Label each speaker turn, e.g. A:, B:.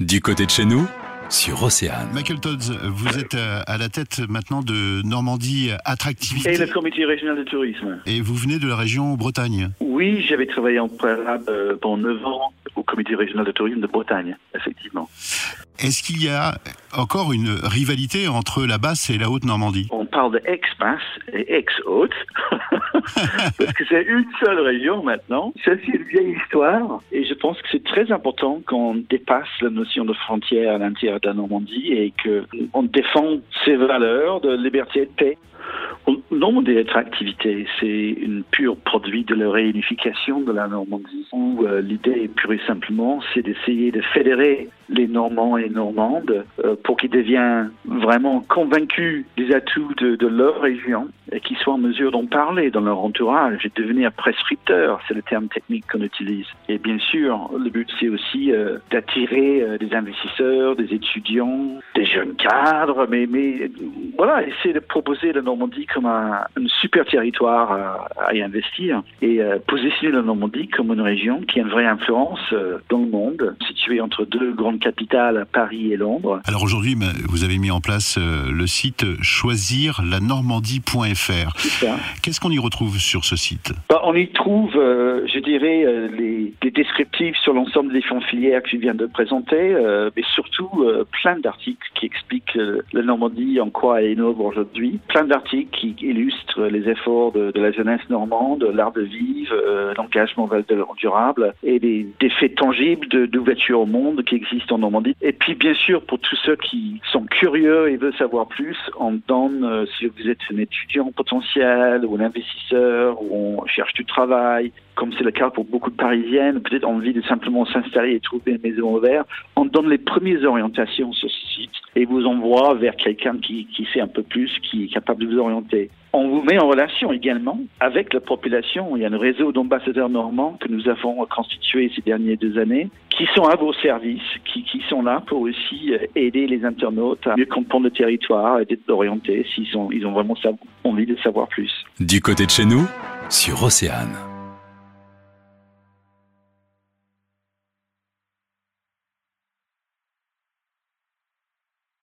A: Du côté de chez nous, sur Océane.
B: Michael Todd, vous êtes euh, à la tête maintenant de Normandie Attractivité.
C: Et le comité régional de tourisme.
B: Et vous venez de la région Bretagne.
C: Oui, j'avais travaillé en préalable euh, pendant 9 ans au comité régional de tourisme de Bretagne, effectivement.
B: Est-ce qu'il y a encore une rivalité entre la basse et la haute Normandie
C: On parle de ex-basse et ex-haute, parce que c'est une seule région maintenant. C'est une vieille histoire, et je pense que c'est très important qu'on dépasse la notion de frontière à l'intérieur de la Normandie et qu'on défend ses valeurs de liberté et de paix. Le nombre des activités, c'est une pure produit de la réunification de la Normandie, où euh, l'idée, pure et simplement, c'est d'essayer de fédérer les Normands et Normandes euh, pour qu'ils deviennent vraiment convaincus des atouts de, leur région et qu'ils soient en mesure d'en parler dans leur entourage et devenir prescripteurs, c'est le terme technique qu'on utilise. Et bien sûr, le but c'est aussi euh, d'attirer euh, des investisseurs, des étudiants, des jeunes cadres, mais, voilà, essayer de proposer la Normandie comme un, super territoire à, à, y investir et positionner la Normandie comme une région qui a une vraie influence dans le monde, située entre deux grandes capitales, Paris et Londres.
B: Alors aujourd'hui, vous avez mis en place euh, le site choisirlanormandie.fr. Qu'est-ce qu'on y retrouve sur ce site?
C: Bah, On y trouve, euh, je dirais, euh, les, les, descriptifs sur l'ensemble des différentes filières que je viens de présenter, euh, mais surtout plein d'articles qui expliquent la Normandie, en quoi elle innove aujourd'hui, plein d'articles qui illustrent les efforts de, de la jeunesse normande, l'art de vivre, l'engagement durable et des, des faits tangibles d'ouverture au monde qui existent en Normandie. Et puis, bien sûr, pour tous ceux qui sont curieux et veulent savoir plus, on donne, euh, si vous êtes un étudiant potentiel ou un investisseur ou on cherche du travail, comme c'est le cas pour beaucoup de Parisiennes, peut-être envie de simplement s'installer et trouver une maison ouverte, on donne les premières orientations sur ce site et vous envoie vers quelqu'un qui, qui sait un peu plus, qui est capable de vous orienter. On vous met en relation également avec la population. Il y a un réseau d'ambassadeurs normands que nous avons constitué ces dernières deux années, qui sont à vos services, qui, qui sont là pour aussi aider les internautes à mieux comprendre le territoire et d'être orientés s'ils ont, ils ont vraiment envie de savoir plus.
A: Du côté de chez nous, sur Océane.